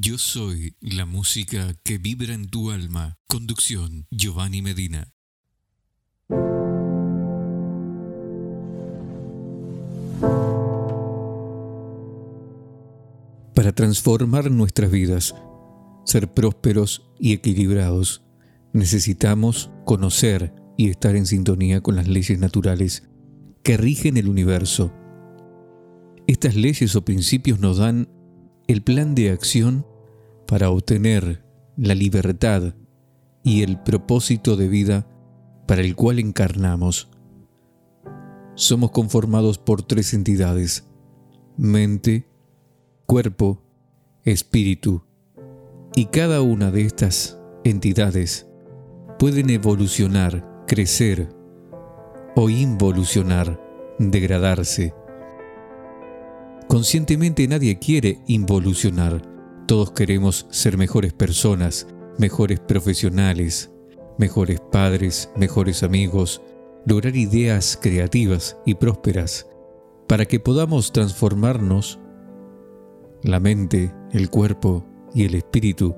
Yo soy la música que vibra en tu alma. Conducción, Giovanni Medina. Para transformar nuestras vidas, ser prósperos y equilibrados, necesitamos conocer y estar en sintonía con las leyes naturales que rigen el universo. Estas leyes o principios nos dan el plan de acción para obtener la libertad y el propósito de vida para el cual encarnamos. Somos conformados por tres entidades, mente, cuerpo, espíritu, y cada una de estas entidades pueden evolucionar, crecer o involucionar, degradarse Conscientemente nadie quiere involucionar. Todos queremos ser mejores personas, mejores profesionales, mejores padres, mejores amigos, lograr ideas creativas y prósperas. Para que podamos transformarnos, la mente, el cuerpo y el espíritu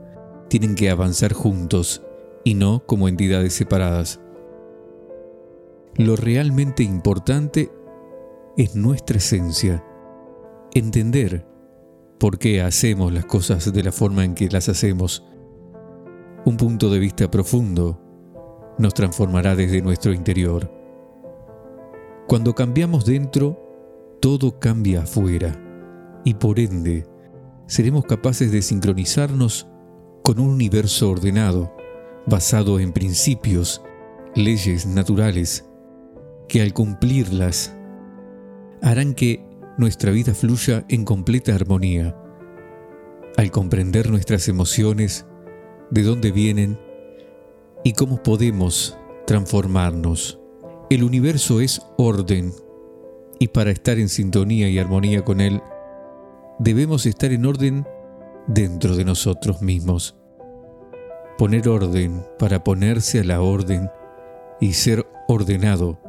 tienen que avanzar juntos y no como entidades separadas. Lo realmente importante es nuestra esencia entender por qué hacemos las cosas de la forma en que las hacemos. Un punto de vista profundo nos transformará desde nuestro interior. Cuando cambiamos dentro, todo cambia afuera y por ende seremos capaces de sincronizarnos con un universo ordenado, basado en principios, leyes naturales, que al cumplirlas harán que nuestra vida fluya en completa armonía. Al comprender nuestras emociones, de dónde vienen y cómo podemos transformarnos. El universo es orden y para estar en sintonía y armonía con él, debemos estar en orden dentro de nosotros mismos. Poner orden para ponerse a la orden y ser ordenado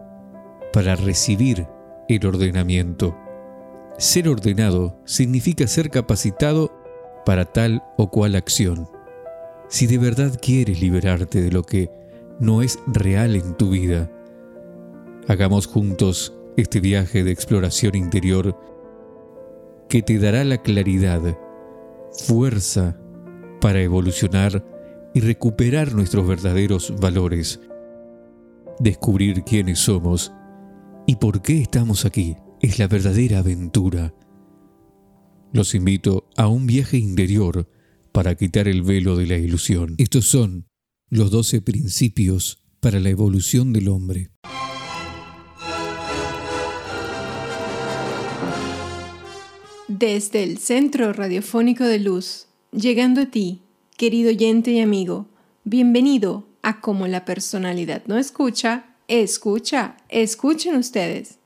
para recibir el ordenamiento. Ser ordenado significa ser capacitado para tal o cual acción. Si de verdad quieres liberarte de lo que no es real en tu vida, hagamos juntos este viaje de exploración interior que te dará la claridad, fuerza para evolucionar y recuperar nuestros verdaderos valores, descubrir quiénes somos y por qué estamos aquí es la verdadera aventura. Los invito a un viaje interior para quitar el velo de la ilusión. Estos son los doce principios para la evolución del hombre. Desde el Centro Radiofónico de Luz, llegando a ti, querido oyente y amigo, bienvenido a Como la personalidad no escucha, escucha, escuchen ustedes.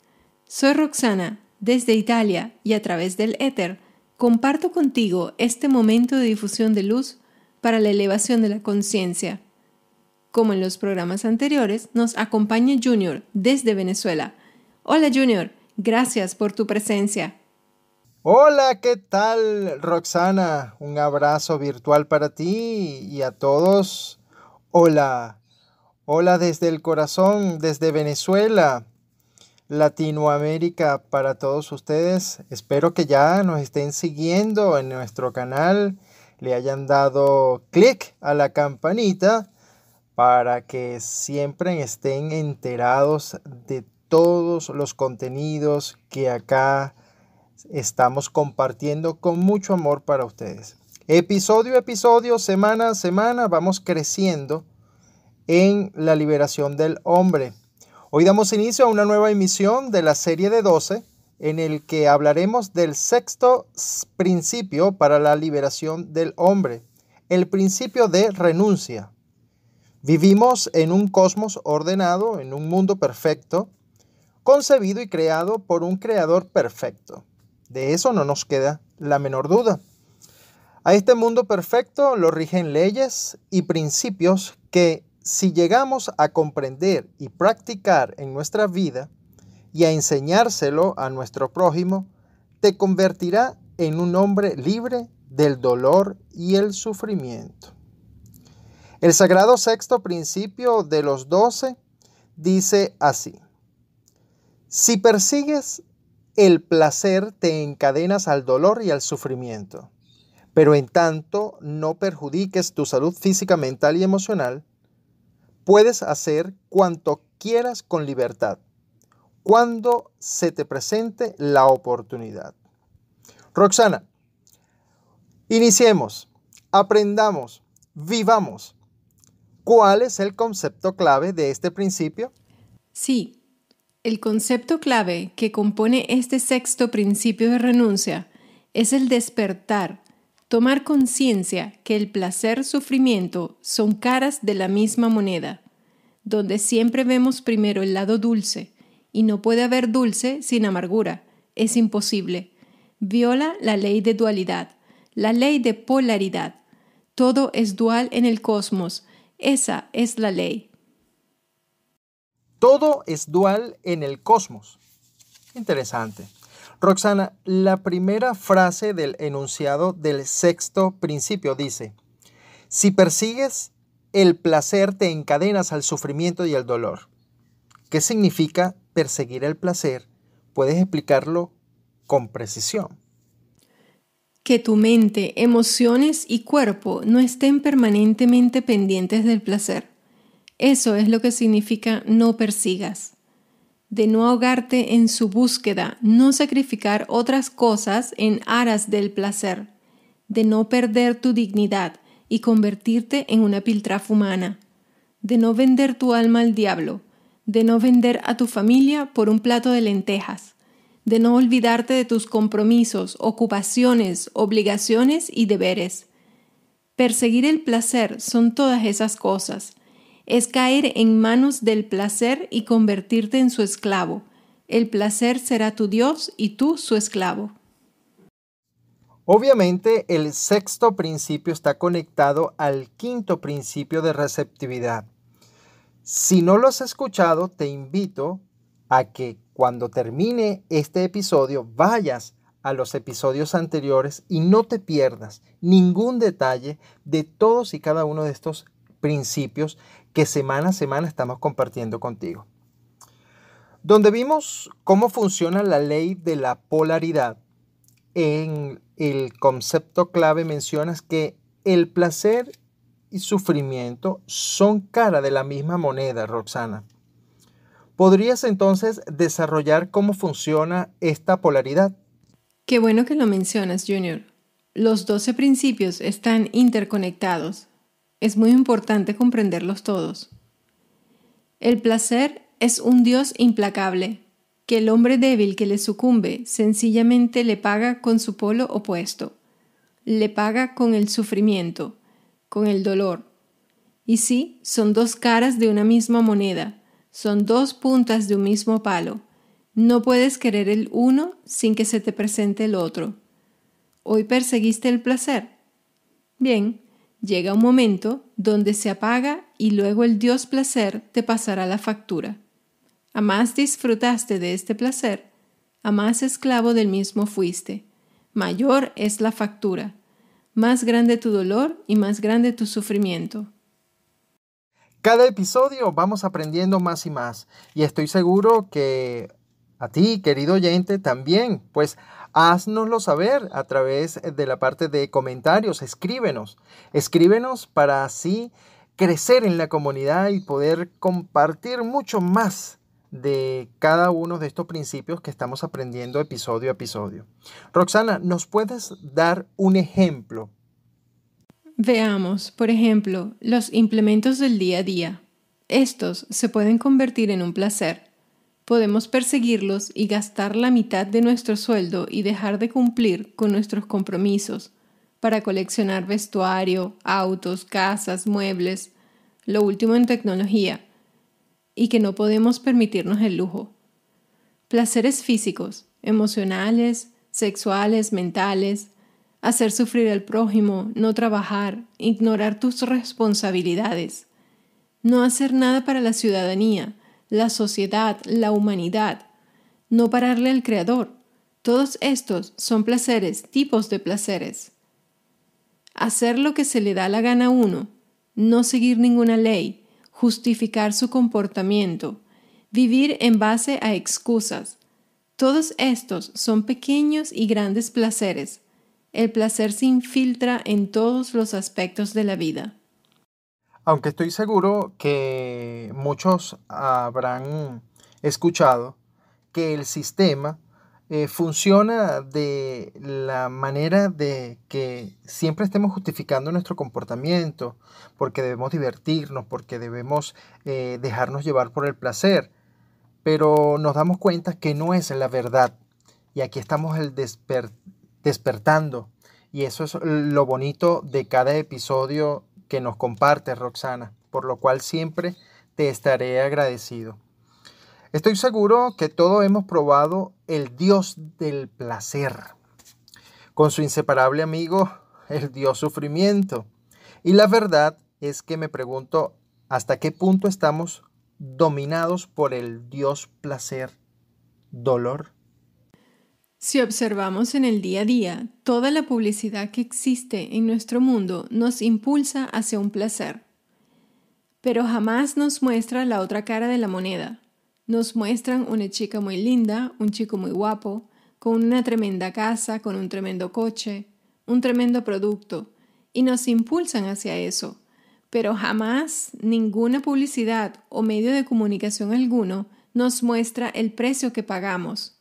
Soy Roxana, desde Italia y a través del éter, comparto contigo este momento de difusión de luz para la elevación de la conciencia. Como en los programas anteriores, nos acompaña Junior desde Venezuela. Hola Junior, gracias por tu presencia. Hola, ¿qué tal Roxana? Un abrazo virtual para ti y a todos. Hola, hola desde el corazón, desde Venezuela. Latinoamérica para todos ustedes. Espero que ya nos estén siguiendo en nuestro canal, le hayan dado clic a la campanita para que siempre estén enterados de todos los contenidos que acá estamos compartiendo con mucho amor para ustedes. Episodio a episodio, semana a semana, vamos creciendo en la liberación del hombre. Hoy damos inicio a una nueva emisión de la serie de 12 en el que hablaremos del sexto principio para la liberación del hombre, el principio de renuncia. Vivimos en un cosmos ordenado, en un mundo perfecto, concebido y creado por un creador perfecto. De eso no nos queda la menor duda. A este mundo perfecto lo rigen leyes y principios que si llegamos a comprender y practicar en nuestra vida y a enseñárselo a nuestro prójimo, te convertirá en un hombre libre del dolor y el sufrimiento. El sagrado sexto principio de los doce dice así, si persigues el placer te encadenas al dolor y al sufrimiento, pero en tanto no perjudiques tu salud física, mental y emocional, puedes hacer cuanto quieras con libertad, cuando se te presente la oportunidad. Roxana, iniciemos, aprendamos, vivamos. ¿Cuál es el concepto clave de este principio? Sí, el concepto clave que compone este sexto principio de renuncia es el despertar, tomar conciencia que el placer-sufrimiento son caras de la misma moneda, donde siempre vemos primero el lado dulce, y no puede haber dulce sin amargura, es imposible. Viola la ley de dualidad, la ley de polaridad. Todo es dual en el cosmos, esa es la ley. Todo es dual en el cosmos. Interesante. Roxana, la primera frase del enunciado del sexto principio dice, si persigues el placer te encadenas al sufrimiento y al dolor. ¿Qué significa perseguir el placer? Puedes explicarlo con precisión. Que tu mente, emociones y cuerpo no estén permanentemente pendientes del placer. Eso es lo que significa no persigas. De no ahogarte en su búsqueda, no sacrificar otras cosas en aras del placer. De no perder tu dignidad y convertirte en una piltrafa humana. De no vender tu alma al diablo. De no vender a tu familia por un plato de lentejas. De no olvidarte de tus compromisos, ocupaciones, obligaciones y deberes. Perseguir el placer son todas esas cosas es caer en manos del placer y convertirte en su esclavo. El placer será tu Dios y tú su esclavo. Obviamente el sexto principio está conectado al quinto principio de receptividad. Si no lo has escuchado, te invito a que cuando termine este episodio vayas a los episodios anteriores y no te pierdas ningún detalle de todos y cada uno de estos principios que semana a semana estamos compartiendo contigo. Donde vimos cómo funciona la ley de la polaridad, en el concepto clave mencionas que el placer y sufrimiento son cara de la misma moneda, Roxana. ¿Podrías entonces desarrollar cómo funciona esta polaridad? Qué bueno que lo mencionas, Junior. Los 12 principios están interconectados es muy importante comprenderlos todos. El placer es un Dios implacable, que el hombre débil que le sucumbe sencillamente le paga con su polo opuesto, le paga con el sufrimiento, con el dolor. Y sí, son dos caras de una misma moneda, son dos puntas de un mismo palo. No puedes querer el uno sin que se te presente el otro. ¿Hoy perseguiste el placer? Bien, Llega un momento donde se apaga y luego el Dios placer te pasará la factura. A más disfrutaste de este placer, a más esclavo del mismo fuiste. Mayor es la factura, más grande tu dolor y más grande tu sufrimiento. Cada episodio vamos aprendiendo más y más y estoy seguro que a ti, querido oyente, también, pues Haznoslo saber a través de la parte de comentarios, escríbenos, escríbenos para así crecer en la comunidad y poder compartir mucho más de cada uno de estos principios que estamos aprendiendo episodio a episodio. Roxana, ¿nos puedes dar un ejemplo? Veamos, por ejemplo, los implementos del día a día. Estos se pueden convertir en un placer podemos perseguirlos y gastar la mitad de nuestro sueldo y dejar de cumplir con nuestros compromisos para coleccionar vestuario, autos, casas, muebles, lo último en tecnología, y que no podemos permitirnos el lujo. Placeres físicos, emocionales, sexuales, mentales, hacer sufrir al prójimo, no trabajar, ignorar tus responsabilidades, no hacer nada para la ciudadanía, la sociedad, la humanidad. No pararle al Creador. Todos estos son placeres, tipos de placeres. hacer lo que se le da la gana a uno, no seguir ninguna ley, justificar su comportamiento, vivir en base a excusas. Todos estos son pequeños y grandes placeres. El placer se infiltra en todos los aspectos de la vida. Aunque estoy seguro que muchos habrán escuchado que el sistema eh, funciona de la manera de que siempre estemos justificando nuestro comportamiento, porque debemos divertirnos, porque debemos eh, dejarnos llevar por el placer, pero nos damos cuenta que no es la verdad. Y aquí estamos el despertando. Y eso es lo bonito de cada episodio que nos comparte Roxana, por lo cual siempre te estaré agradecido. Estoy seguro que todos hemos probado el Dios del placer, con su inseparable amigo, el Dios sufrimiento. Y la verdad es que me pregunto hasta qué punto estamos dominados por el Dios placer, dolor. Si observamos en el día a día, toda la publicidad que existe en nuestro mundo nos impulsa hacia un placer, pero jamás nos muestra la otra cara de la moneda nos muestran una chica muy linda, un chico muy guapo, con una tremenda casa, con un tremendo coche, un tremendo producto, y nos impulsan hacia eso. Pero jamás ninguna publicidad o medio de comunicación alguno nos muestra el precio que pagamos.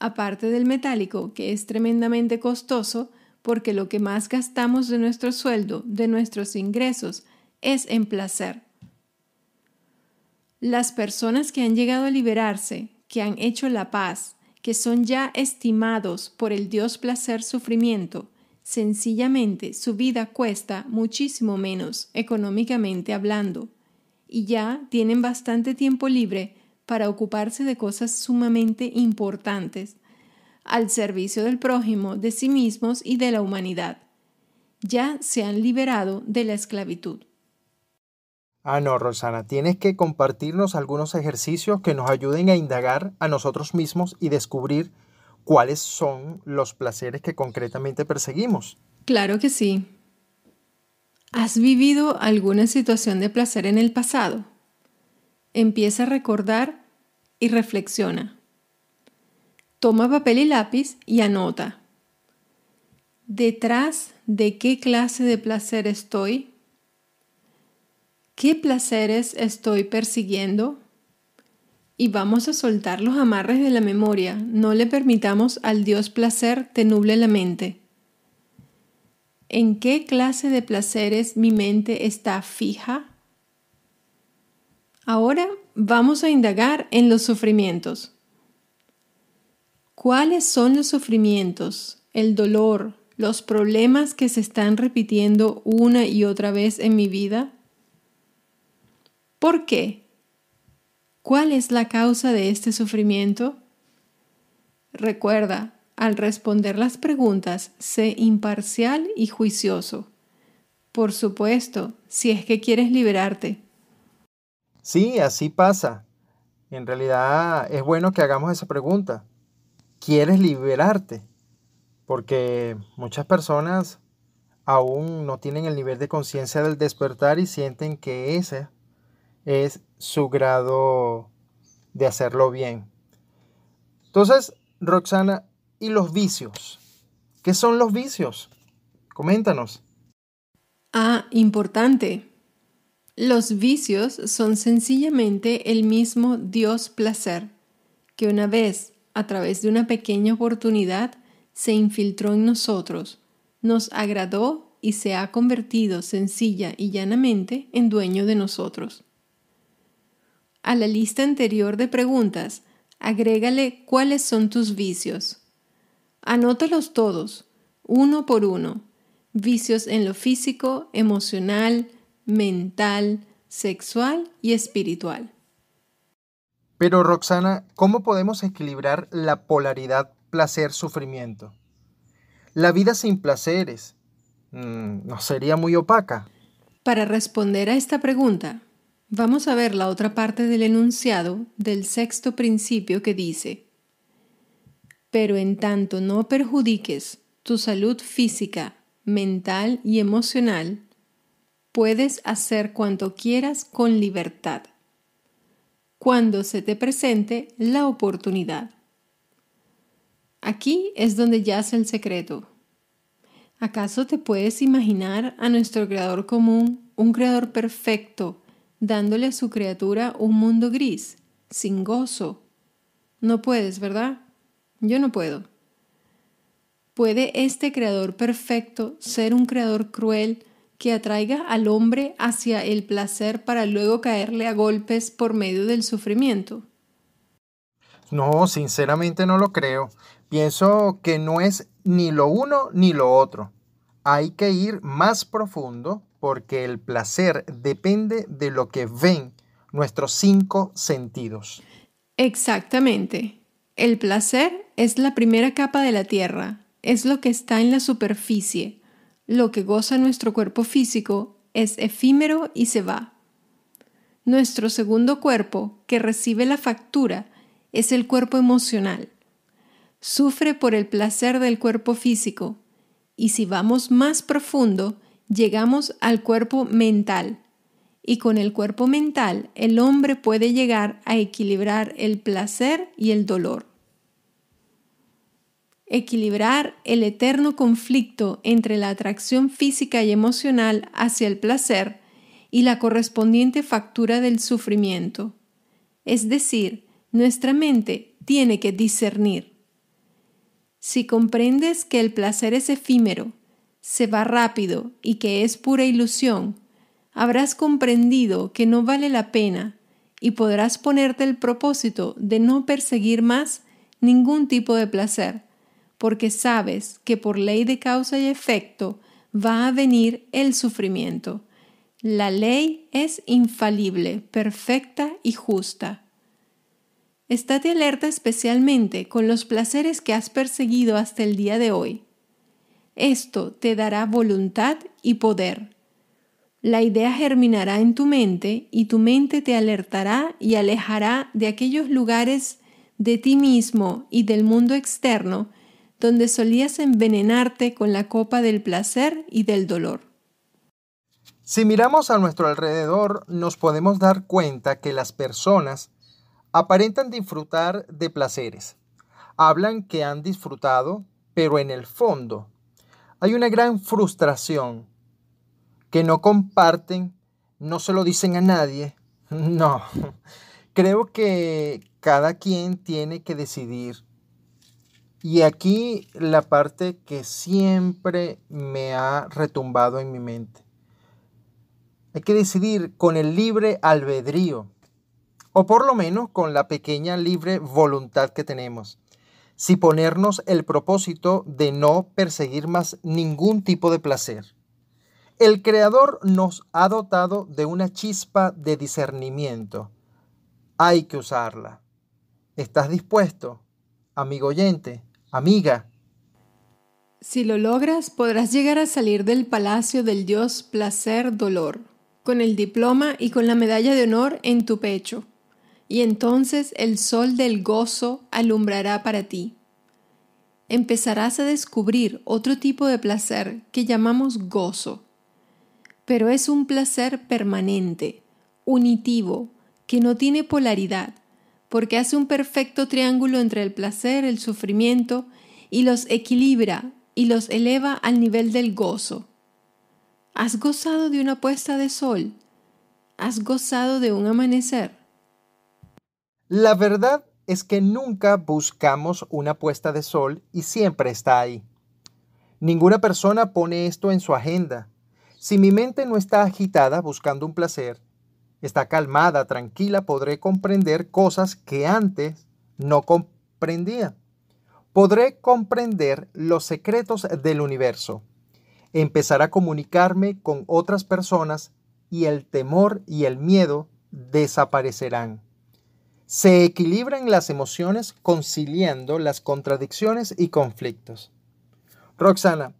Aparte del metálico, que es tremendamente costoso, porque lo que más gastamos de nuestro sueldo, de nuestros ingresos, es en placer. Las personas que han llegado a liberarse, que han hecho la paz, que son ya estimados por el Dios placer sufrimiento, sencillamente su vida cuesta muchísimo menos económicamente hablando, y ya tienen bastante tiempo libre para ocuparse de cosas sumamente importantes, al servicio del prójimo, de sí mismos y de la humanidad. Ya se han liberado de la esclavitud. Ah, no, Rosana, tienes que compartirnos algunos ejercicios que nos ayuden a indagar a nosotros mismos y descubrir cuáles son los placeres que concretamente perseguimos. Claro que sí. ¿Has vivido alguna situación de placer en el pasado? Empieza a recordar y reflexiona. Toma papel y lápiz y anota. ¿Detrás de qué clase de placer estoy? ¿Qué placeres estoy persiguiendo? Y vamos a soltar los amarres de la memoria. No le permitamos al Dios placer te nuble la mente. ¿En qué clase de placeres mi mente está fija? Ahora vamos a indagar en los sufrimientos. ¿Cuáles son los sufrimientos, el dolor, los problemas que se están repitiendo una y otra vez en mi vida? ¿Por qué? ¿Cuál es la causa de este sufrimiento? Recuerda, al responder las preguntas, sé imparcial y juicioso. Por supuesto, si es que quieres liberarte. Sí, así pasa. En realidad es bueno que hagamos esa pregunta. ¿Quieres liberarte? Porque muchas personas aún no tienen el nivel de conciencia del despertar y sienten que ese es su grado de hacerlo bien. Entonces, Roxana, ¿y los vicios? ¿Qué son los vicios? Coméntanos. Ah, importante. Los vicios son sencillamente el mismo Dios placer, que una vez, a través de una pequeña oportunidad, se infiltró en nosotros, nos agradó y se ha convertido sencilla y llanamente en dueño de nosotros. A la lista anterior de preguntas, agrégale cuáles son tus vicios. Anótalos todos, uno por uno. Vicios en lo físico, emocional, mental, sexual y espiritual. Pero Roxana, ¿cómo podemos equilibrar la polaridad placer-sufrimiento? La vida sin placeres mm, no sería muy opaca. Para responder a esta pregunta, Vamos a ver la otra parte del enunciado del sexto principio que dice, pero en tanto no perjudiques tu salud física, mental y emocional, puedes hacer cuanto quieras con libertad, cuando se te presente la oportunidad. Aquí es donde yace el secreto. ¿Acaso te puedes imaginar a nuestro Creador común, un Creador perfecto, dándole a su criatura un mundo gris, sin gozo? No puedes, ¿verdad? Yo no puedo. ¿Puede este Creador perfecto ser un Creador cruel que atraiga al hombre hacia el placer para luego caerle a golpes por medio del sufrimiento? No, sinceramente no lo creo. Pienso que no es ni lo uno ni lo otro. Hay que ir más profundo porque el placer depende de lo que ven nuestros cinco sentidos. Exactamente. El placer es la primera capa de la tierra, es lo que está en la superficie. Lo que goza nuestro cuerpo físico es efímero y se va. Nuestro segundo cuerpo, que recibe la factura, es el cuerpo emocional sufre por el placer del cuerpo físico y si vamos más profundo, llegamos al cuerpo mental. Y con el cuerpo mental el hombre puede llegar a equilibrar el placer y el dolor. Equilibrar el eterno conflicto entre la atracción física y emocional hacia el placer y la correspondiente factura del sufrimiento. Es decir, nuestra mente tiene que discernir si comprendes que el placer es efímero, se va rápido y que es pura ilusión, habrás comprendido que no vale la pena y podrás ponerte el propósito de no perseguir más ningún tipo de placer, porque sabes que por ley de causa y efecto va a venir el sufrimiento. La ley es infalible, perfecta y justa. Estate alerta especialmente con los placeres que has perseguido hasta el día de hoy. Esto te dará voluntad y poder. La idea germinará en tu mente y tu mente te alertará y alejará de aquellos lugares de ti mismo y del mundo externo donde solías envenenarte con la copa del placer y del dolor. Si miramos a nuestro alrededor, nos podemos dar cuenta que las personas Aparentan disfrutar de placeres. Hablan que han disfrutado, pero en el fondo hay una gran frustración que no comparten, no se lo dicen a nadie. No, creo que cada quien tiene que decidir. Y aquí la parte que siempre me ha retumbado en mi mente. Hay que decidir con el libre albedrío o por lo menos con la pequeña libre voluntad que tenemos, si ponernos el propósito de no perseguir más ningún tipo de placer. El Creador nos ha dotado de una chispa de discernimiento. Hay que usarla. ¿Estás dispuesto, amigo oyente, amiga? Si lo logras, podrás llegar a salir del palacio del Dios placer dolor, con el diploma y con la medalla de honor en tu pecho y entonces el sol del gozo alumbrará para ti. Empezarás a descubrir otro tipo de placer que llamamos gozo, pero es un placer permanente, unitivo, que no tiene polaridad, porque hace un perfecto triángulo entre el placer, el sufrimiento, y los equilibra y los eleva al nivel del gozo. ¿Has gozado de una puesta de sol? ¿Has gozado de un amanecer? La verdad es que nunca buscamos una puesta de sol y siempre está ahí. Ninguna persona pone esto en su agenda. Si mi mente no está agitada buscando un placer, está calmada, tranquila, podré comprender cosas que antes no comprendía. Podré comprender los secretos del universo, empezar a comunicarme con otras personas y el temor y el miedo desaparecerán. Se equilibran las emociones conciliando las contradicciones y conflictos. Roxana,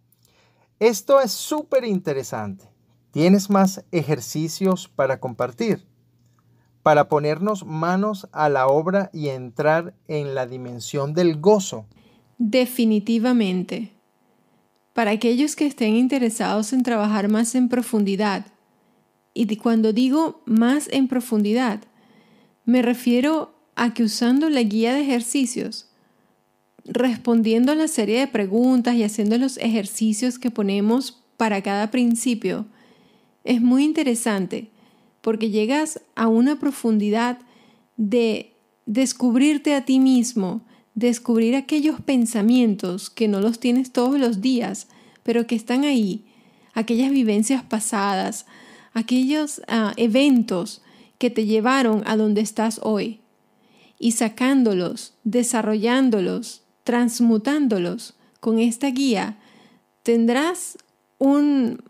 esto es súper interesante. ¿Tienes más ejercicios para compartir? Para ponernos manos a la obra y entrar en la dimensión del gozo. Definitivamente. para aquellos que estén interesados en trabajar más en profundidad. Y cuando digo más en profundidad, me refiero a que usando la guía de ejercicios, respondiendo a la serie de preguntas y haciendo los ejercicios que ponemos para cada principio, es muy interesante porque llegas a una profundidad de descubrirte a ti mismo, descubrir aquellos pensamientos que no los tienes todos los días, pero que están ahí, aquellas vivencias pasadas, aquellos ah, eventos que te llevaron a donde estás hoy, y sacándolos, desarrollándolos, transmutándolos con esta guía, tendrás un,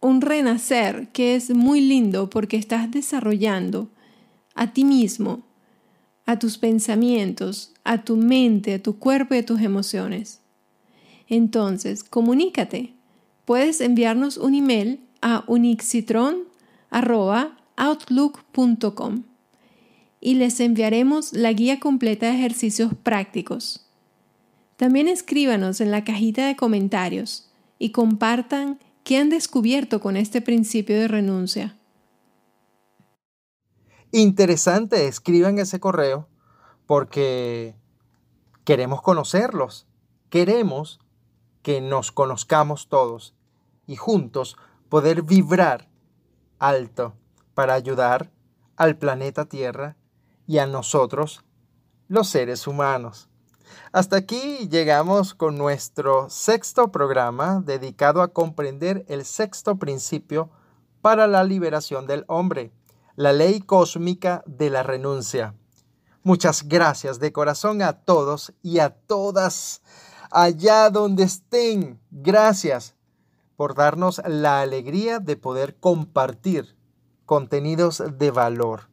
un renacer que es muy lindo porque estás desarrollando a ti mismo, a tus pensamientos, a tu mente, a tu cuerpo y a tus emociones. Entonces, comunícate. Puedes enviarnos un email a unixitron.outlook.com y les enviaremos la guía completa de ejercicios prácticos. También escríbanos en la cajita de comentarios y compartan qué han descubierto con este principio de renuncia. Interesante, escriban ese correo porque queremos conocerlos, queremos que nos conozcamos todos y juntos poder vibrar alto para ayudar al planeta Tierra y a nosotros, los seres humanos. Hasta aquí llegamos con nuestro sexto programa dedicado a comprender el sexto principio para la liberación del hombre, la ley cósmica de la renuncia. Muchas gracias de corazón a todos y a todas allá donde estén. Gracias por darnos la alegría de poder compartir contenidos de valor.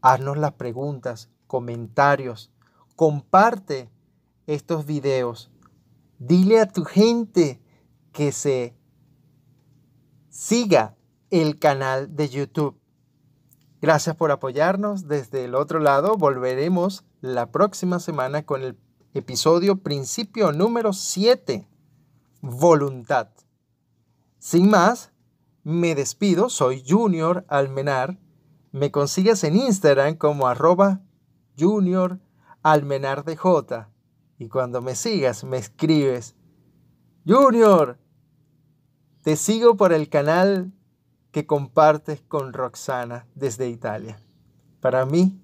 Haznos las preguntas, comentarios, comparte estos videos. Dile a tu gente que se siga el canal de YouTube. Gracias por apoyarnos. Desde el otro lado volveremos la próxima semana con el episodio principio número 7, voluntad. Sin más, me despido. Soy Junior Almenar. Me consigues en Instagram como arroba Junior Almenar J. Y cuando me sigas, me escribes, Junior, te sigo por el canal que compartes con Roxana desde Italia. Para mí,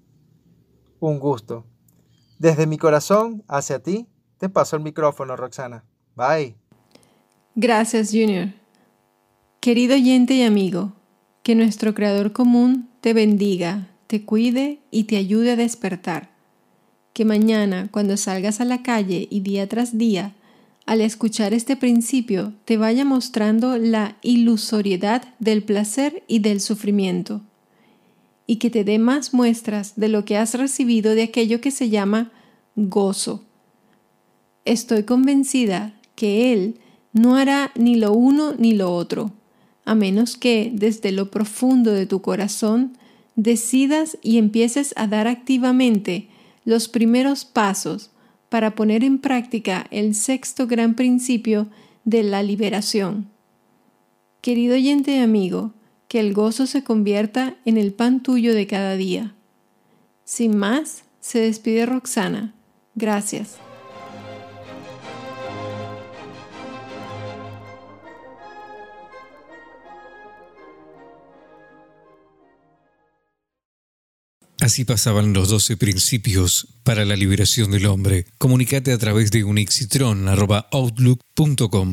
un gusto. Desde mi corazón hacia ti, te paso el micrófono, Roxana. Bye. Gracias, Junior. Querido oyente y amigo, que nuestro Creador común te bendiga, te cuide y te ayude a despertar. Que mañana, cuando salgas a la calle y día tras día, al escuchar este principio te vaya mostrando la ilusoriedad del placer y del sufrimiento, y que te dé más muestras de lo que has recibido de aquello que se llama gozo. Estoy convencida que Él no hará ni lo uno ni lo otro, a menos que desde lo profundo de tu corazón decidas y empieces a dar activamente los primeros pasos para poner en práctica el sexto gran principio de la liberación. Querido oyente y amigo, que el gozo se convierta en el pan tuyo de cada día. Sin más, se despide Roxana. Gracias. Así pasaban los doce principios para la liberación del hombre. Comunicate a través de unixitron.outlook.com.